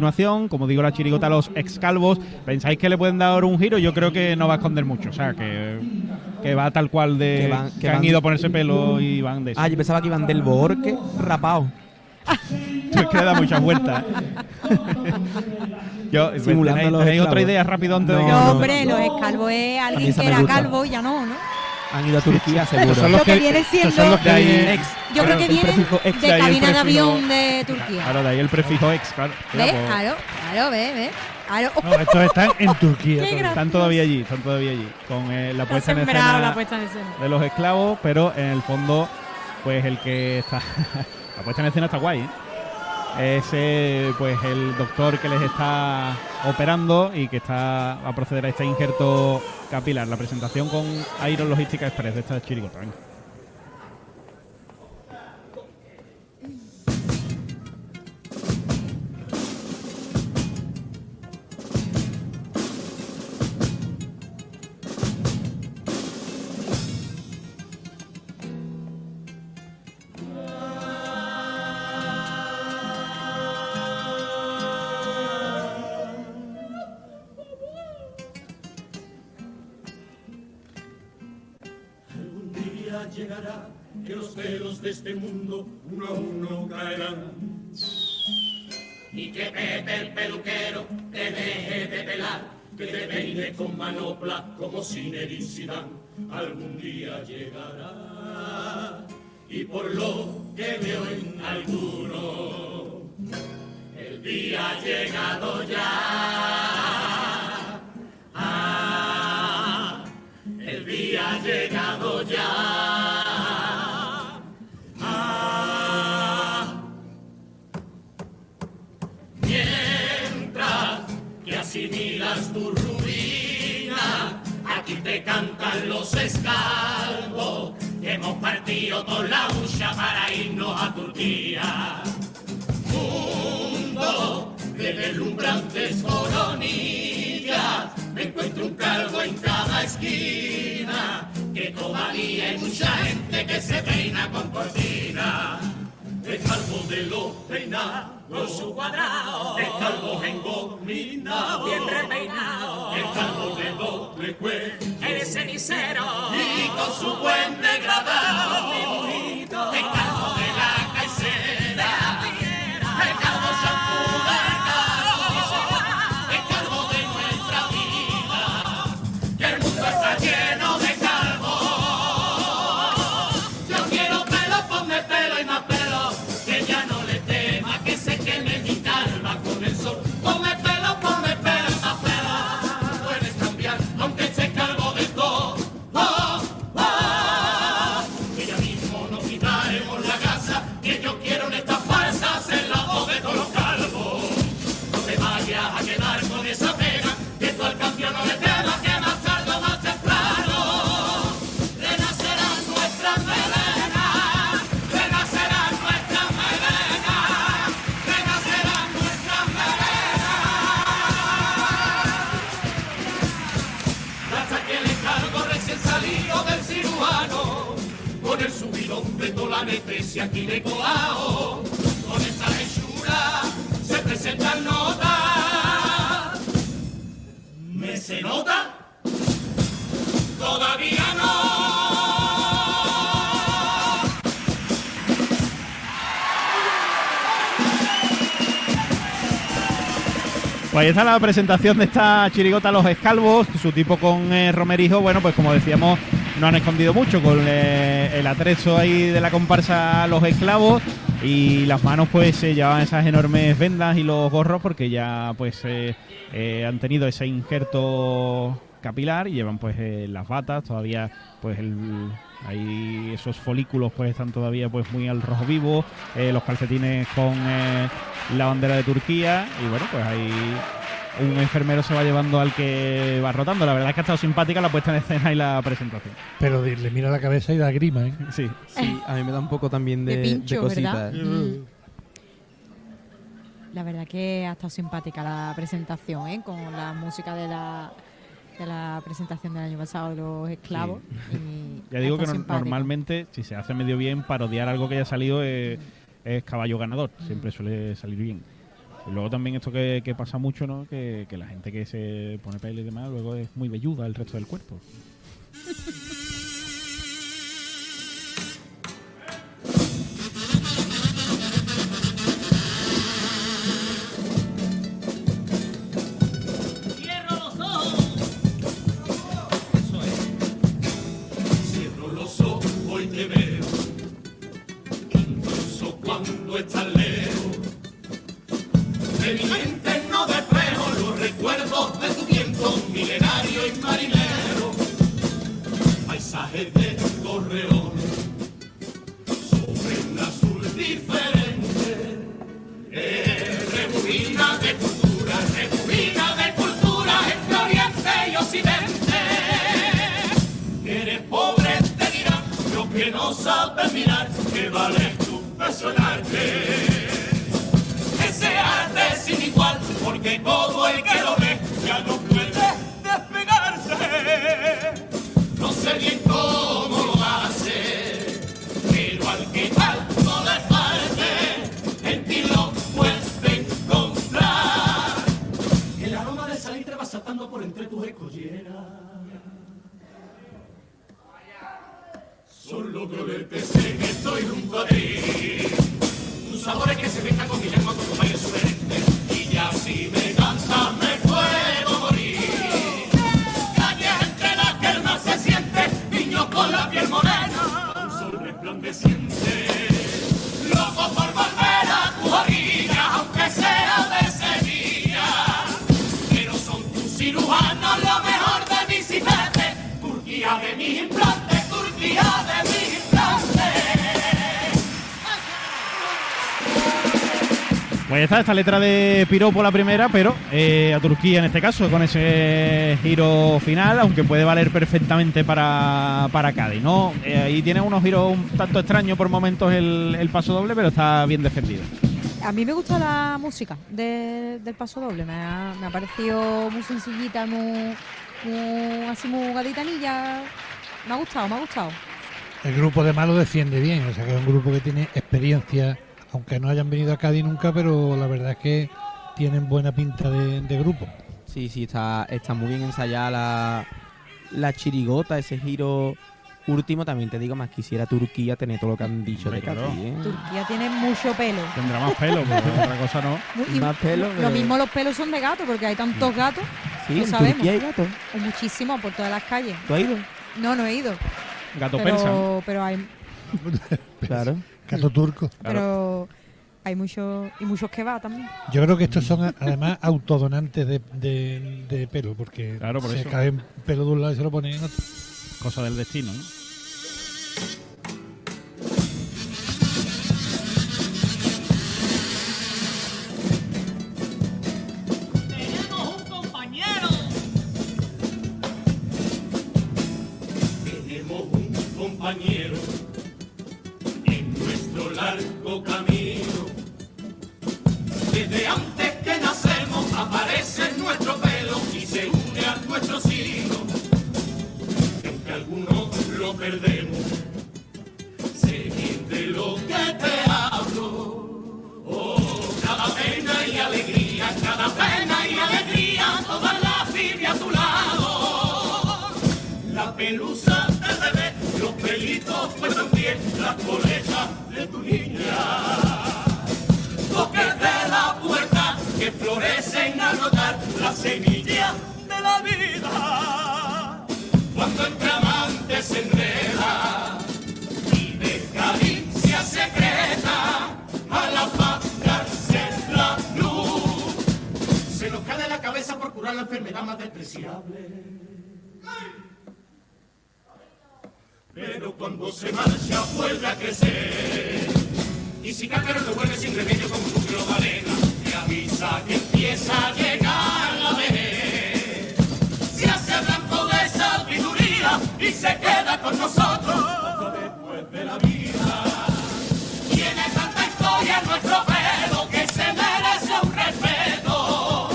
continuación, como digo la chirigota a los ex calvos, ¿pensáis que le pueden dar un giro? Yo creo que no va a esconder mucho, o sea, que, que va tal cual de Que que, van- que han van- ido a ponerse pelo y van de eso. Ah, yo pensaba que iban del Borque rapado. es que le da muchas vueltas. Yo, Simulando ¿tenéis, los tenéis otra idea rápido antes de No, que No, hombre, no. los escalvos es alguien que era gusta. calvo y ya no, ¿no? Han ido a Turquía, seguro. Son los Lo que que- viene siendo son los que hay- Ex. Yo creo que el viene prefijo ex. de de cabina de avión de Turquía. Claro, de ahí el prefijo ex, claro. ¿Ves? Claro, claro, ve, ve. Claro. No, estos están en Turquía. Están todavía allí, están todavía allí. Con eh, la puesta en escena la puesta en escena. de los esclavos, pero en el fondo, pues el que está. la puesta en escena está guay, ¿eh? Es eh, pues el doctor que les está operando y que está a proceder a este injerto capilar. La presentación con Iron Logística Express de esta chirigota. Y que Pepe el peluquero te deje de pelar, que te peine con manopla como Zinedine Zidane. Algún día llegará, y por lo que veo en alguno, el día ha llegado ya. Ah, el día ha llegado ya. Tu ruina, aquí te cantan los escalvos. Hemos partido toda la hucha para irnos a Turquía. Mundo de deslumbrantes coronillas, me encuentro un calvo en cada esquina, que todavía hay mucha gente que se peina con cortina. El calvo de los peinados, con su cuadrado, el calvo engominado, bien repeinado, el calvo de doble cuello, el cenicero, y con su buen degradado, el con el subidón de toda la anestesia aquí de coao, con esa hechura se presentan notas. ¿Me se nota? Todavía no. Pues ahí está la presentación de esta chirigota Los Escalvos, su tipo con eh, Romerijo, bueno, pues como decíamos, no han escondido mucho con eh, el atrezo ahí de la comparsa Los Esclavos. Y las manos pues se llevaban esas enormes vendas y los gorros porque ya pues eh, eh, han tenido ese injerto capilar y llevan pues eh, las batas, todavía pues el, ahí esos folículos pues están todavía pues muy al rojo vivo, eh, los calcetines con eh, la bandera de Turquía. Y bueno pues ahí un enfermero se va llevando al que va rotando. La verdad es que ha estado simpática la puesta en escena y la presentación. Pero le mira la cabeza y da grima, ¿eh? Sí. Sí, a mí me da un poco también de, De pincho, de cositas. ¿verdad? Mm. La verdad que ha estado simpática la presentación, ¿eh? Con la música de la, de la presentación del año pasado de los esclavos. y Ya ha digo que estado no- simpático. normalmente, si se hace medio bien, parodiar algo que haya salido es, es caballo ganador. Siempre suele salir bien. Luego también esto que, que pasa mucho, ¿no? Que, que la gente que se pone pelo y demás, luego es muy velluda el resto del cuerpo. No sabes mirar, que vale tu personaje. Ese arte sin igual, porque todo el que lo ve ya no puede despegarse. No sé bien De verte sé que estoy junto a ti. Que Pues está esta letra de Piropo la primera, pero eh, a Turquía en este caso, con ese giro final, aunque puede valer perfectamente para, para Cádiz, ¿no? Eh, ahí tiene unos giros un tanto extraños por momentos el, el paso doble, pero está bien defendido. A mí me gusta la música de- del paso doble. Me ha, me ha parecido muy sencillita, muy, muy- así muy gaditanilla. Me ha gustado, me ha gustado. El grupo de Malo defiende bien, o sea que es un grupo que tiene experiencia, aunque no hayan venido a Cádiz nunca, pero la verdad es que tienen buena pinta de, de grupo. Sí, sí, está, está muy bien ensayada la, la chirigota, ese giro último. También te digo, más quisiera Turquía tener todo lo que han dicho Hombre, de claro. Cádiz, ¿eh? Turquía tiene mucho pelo. Tendrá más pelo, pero otra cosa no. Y Más pelo, Lo mismo los pelos son de gato, porque hay tantos gatos, Sí, lo en sabemos. Turquía hay gatos. o muchísimos por todas las calles. ¿Tú has ido? No, no he ido. Gato persa. Pero, pero hay, Claro. Cato turco. pero hay muchos y muchos que va también. Yo creo que estos son además autodonantes de, de- de pelo, porque Claro, por se eso. caen pelo de un lado y se lo ponen en otro. Cosa del destino, ¿no? Pelitos puestos en pie, las de tu niña. Toques de la puerta que florecen al notar la semilla de la vida. Cuando entre amantes se enreda y de caricia secreta al apagarse la luz. Se nos cae de la cabeza por curar la enfermedad más despreciable. Pero cuando se marcha vuelve a crecer. Y si Cácaro lo vuelve sin remedio como un núcleo de arena, te avisa que empieza a llegar la vejez. Se hace blanco de sabiduría y se queda con nosotros después de la vida. Tiene tanta historia en nuestro pelo que se merece un respeto.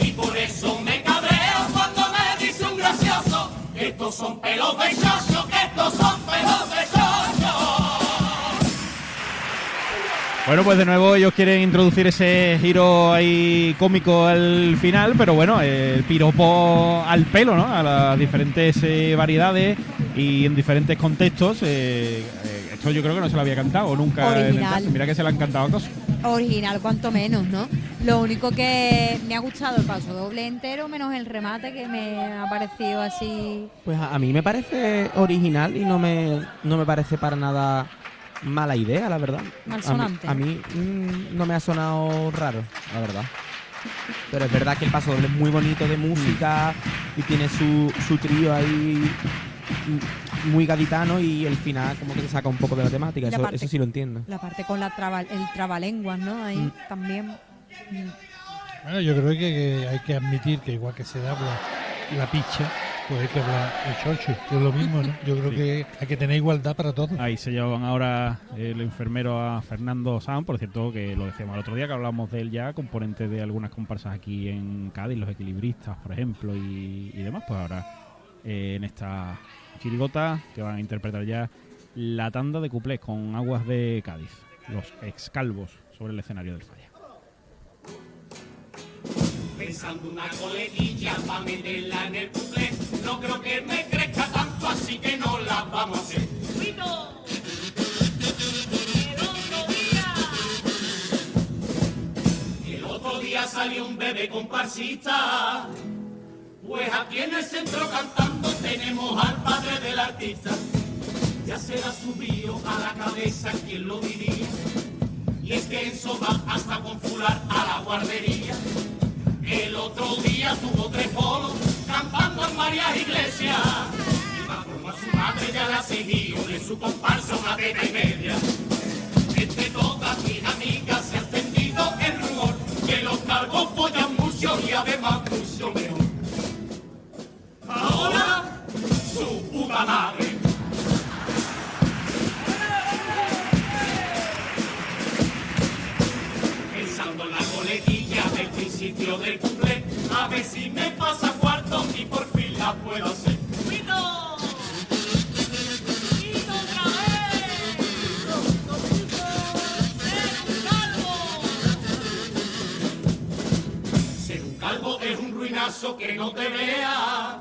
Y por eso me cabreo cuando me dice un gracioso estos son pelos de Bueno, pues de nuevo ellos quieren introducir ese giro ahí cómico al final, pero bueno, el piropo al pelo, ¿no? A las diferentes eh, variedades y en diferentes contextos. eh, eh, esto yo creo que no se lo había cantado nunca en el Original. caso. Mira que se lo han cantado a cosas. Original, cuanto menos, ¿no? Lo único que me ha gustado el paso doble entero, menos el remate que me ha parecido así. Pues a, a mí me parece original y no me, no me parece para nada mala idea, la verdad. Malsonante. A mí, a mí, mm, no me ha sonado raro, la verdad. Pero es verdad que el paso doble es muy bonito de música y tiene su, su trío ahí mm, muy gaditano y el final como que te saca un poco de la temática. La Eso, parte- eso sí lo entiendo. La parte con la traba, el trabalenguas, ¿no? Ahí Mm. también. Mm. Bueno, yo creo que, que hay que admitir que igual que se habla la picha, pues hay que hablar el chocho, que es lo mismo, ¿no? Yo creo Sí. que hay que tener igualdad para todos. Ahí se llevan ahora el enfermero a Fernando San, por cierto, que lo decíamos el otro día, que hablamos de él ya, componente de algunas comparsas aquí en Cádiz, los equilibristas, por ejemplo, y, y demás. Pues ahora eh, en esta chirigota que van a interpretar ya la tanda de cuplés con aguas de Cádiz, los excalvos sobre el escenario del falla. Pensando una coletilla para meterla en el bucle. No creo que me crezca tanto, así que no la vamos a hacer. El otro día salió un bebé comparsista. Pues aquí en el centro cantando tenemos al padre del artista. Ya se la subió a la cabeza, quien lo diría. Y es que eso va hasta con fular a la guardería. El otro día tuvo tres polos cantando en varias iglesias. Y va como a su madre ya la seguía de su comparsa una teta y media. Entre todas mis amigas se ha extendido el rumor que los cargos follan mucho y además mucho mejor. Ahora su puta. Principio del cumple, a ver si me pasa cuarto y por fin la puedo hacer. ¡Pito! ¡Pito otra vez! ¡Ser un calvo! Ser un calvo es un ruinazo que no te vea.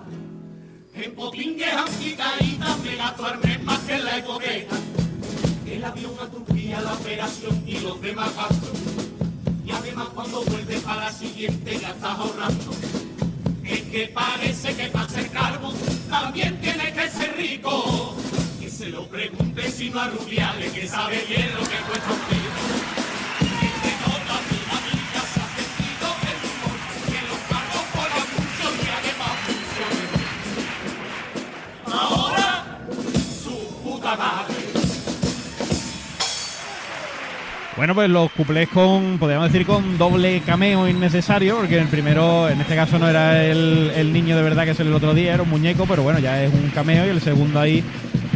En potingues anticaídas me gasto armes más que la hipoteca. El avión a Turquía, la operación y los demás gastos. Cuando vuelves para la siguiente ya estás ahorrando. Es que parece que para ser calvo también tiene que ser rico. Que se lo pregunte si no a Rubiales, que sabe bien lo que cuesta un tiro. Entre Bueno, pues los cuplés con, podríamos decir, con doble cameo innecesario, porque el primero, en este caso, no era el, el niño de verdad que es el otro día, era un muñeco, pero bueno, ya es un cameo, y el segundo ahí,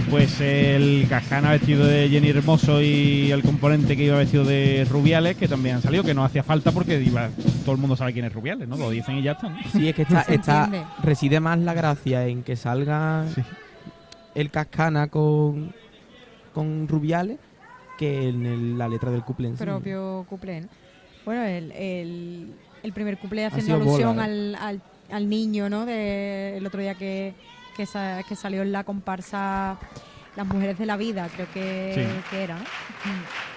pues el Cascana vestido de Jenny Hermoso y el componente que iba vestido de Rubiales, que también han salido, que no hacía falta porque iba, todo el mundo sabe quién es Rubiales, ¿no? Lo dicen y ya está, ¿no? Sí, es que está, está reside más la gracia en que salga Sí. el cascana con, con Rubiales que en el- la letra del couple en sí. propio cuplé. ¿no? Bueno, el, el, el primer cuplé haciendo alusión bola, ¿eh? al, al, al niño, ¿no? De, el otro día que, que, sa- que salió en la comparsa Las Mujeres de la Vida, creo que, Sí. que era, ¿no?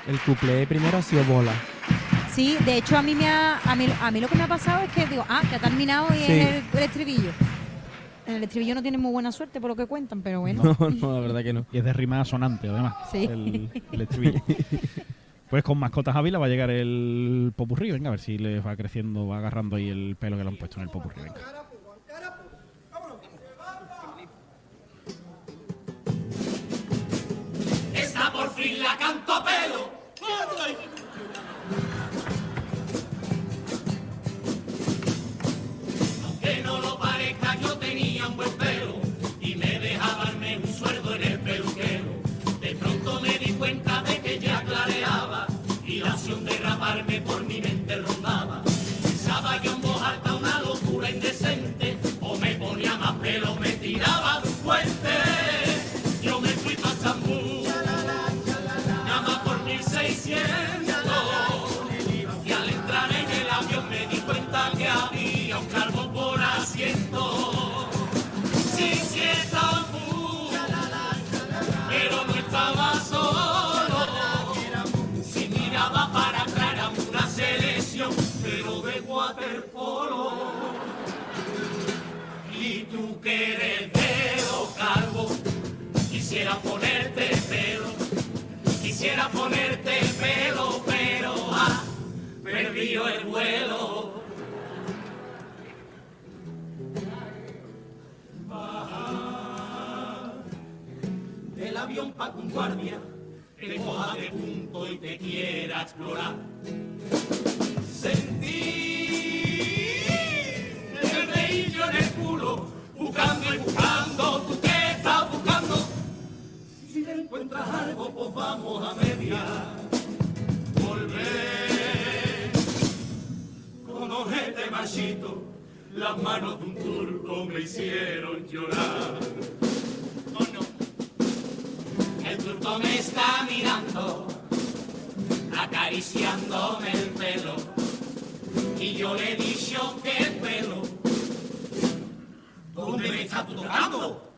El couple primero ha sido bola. Sí, de hecho a mí me ha, a mí, a mí lo que me ha pasado es que digo, ah, que ha terminado y Sí. es el, el estribillo. En el estribillo no tiene muy buena suerte por lo que cuentan, pero bueno. No, no, la verdad que no. Y es de rima sonante, además. Sí. El, el estribillo. Pues con mascotas Ávila va a llegar el popurrí. Venga, a ver si les va creciendo, va agarrando ahí el pelo que le han puesto en el popurrí. Venga. Y tú que eres dedo calvo, quisiera ponerte pelo, quisiera ponerte pelo, pero ha perdido el vuelo. Baja del avión pa' un guardia, te coja de punto y te quiera explorar. Buscando tú que estás buscando. Si te encuentras algo, pues vamos a mediar. Volver con ojete machito, las manos de un turco me hicieron llorar. Oh no, el turco me está mirando acariciándome el pelo. Y yo le he dicho que el pelo, ¿dónde me estás tocando?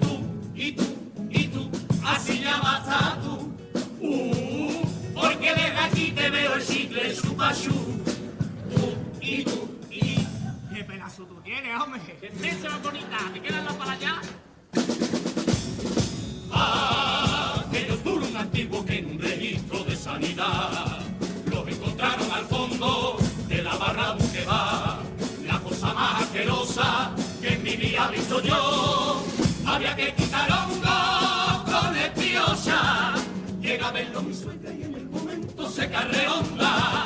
Tú y tú y tú, así llamas a tú. Uh, porque desde aquí te veo el chicle chupachú. Tú y tú y ¿Qué pedazo tú tienes, hombre? ¡Qué más bonita! ¿Te quedas la para allá? aquellos duros antiguos que en un registro de sanidad que en mi vida visto yo. Había que quitar hongo con espiosa. Llega a verlo mi suegra y en el momento se carreonda.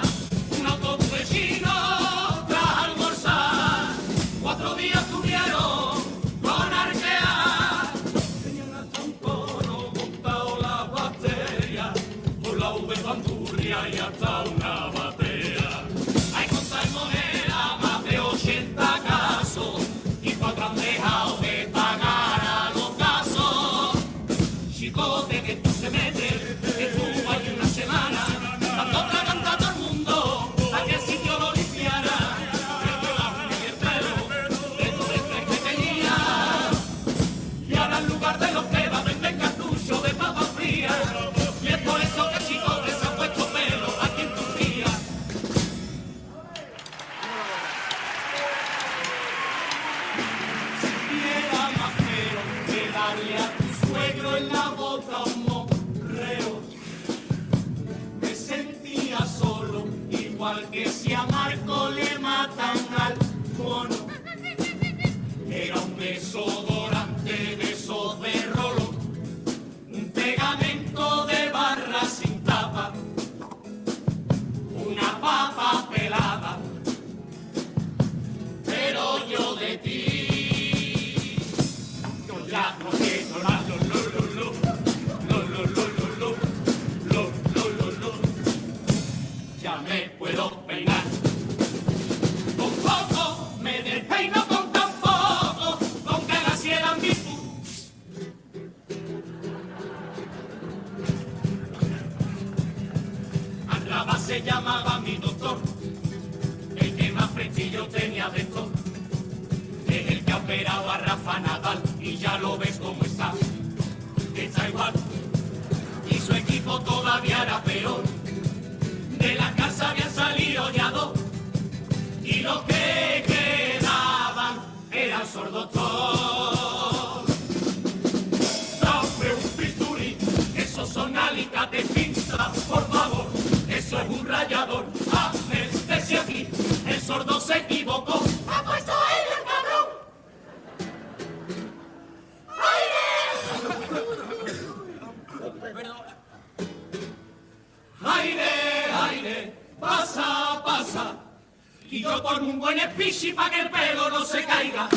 Sordo se equivocó. ¡Ha puesto aire el cabrón! ¡Aire! ¡Aire, aire! ¡Pasa, pasa! Y yo pongo un buen espichi para que el pelo no se caiga.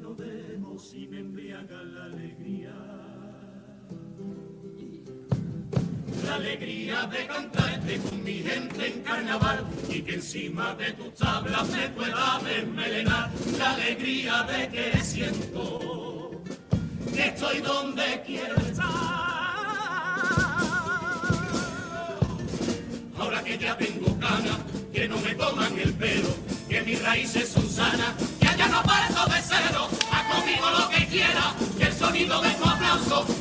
Digo lo que no debo y me embriaga la alegría. La alegría de cantarte con mi gente en carnaval y que encima de tus tablas me pueda desmelenar. La alegría de que siento que estoy donde quiero estar. Ahora que ya tengo ganas, que no me toman el pelo, que mis raíces son sanas, no parto de cero, haz conmigo lo que quiera, que el sonido de tu aplauso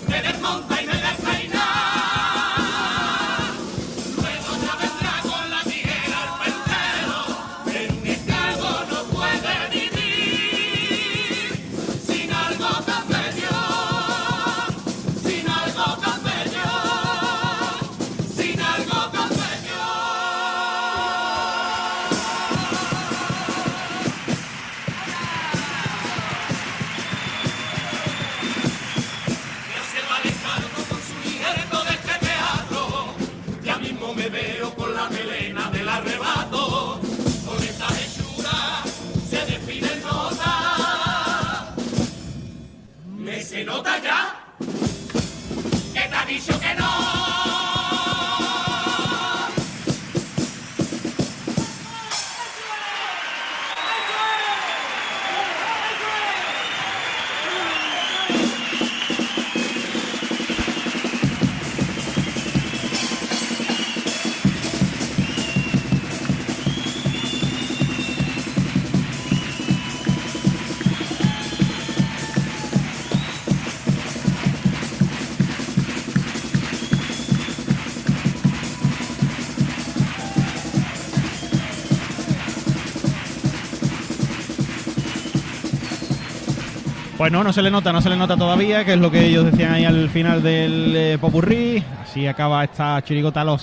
Pues no, no se le nota, no se le nota todavía, que es lo que ellos decían ahí al final del eh, popurrí. Así acaba esta chirigota Los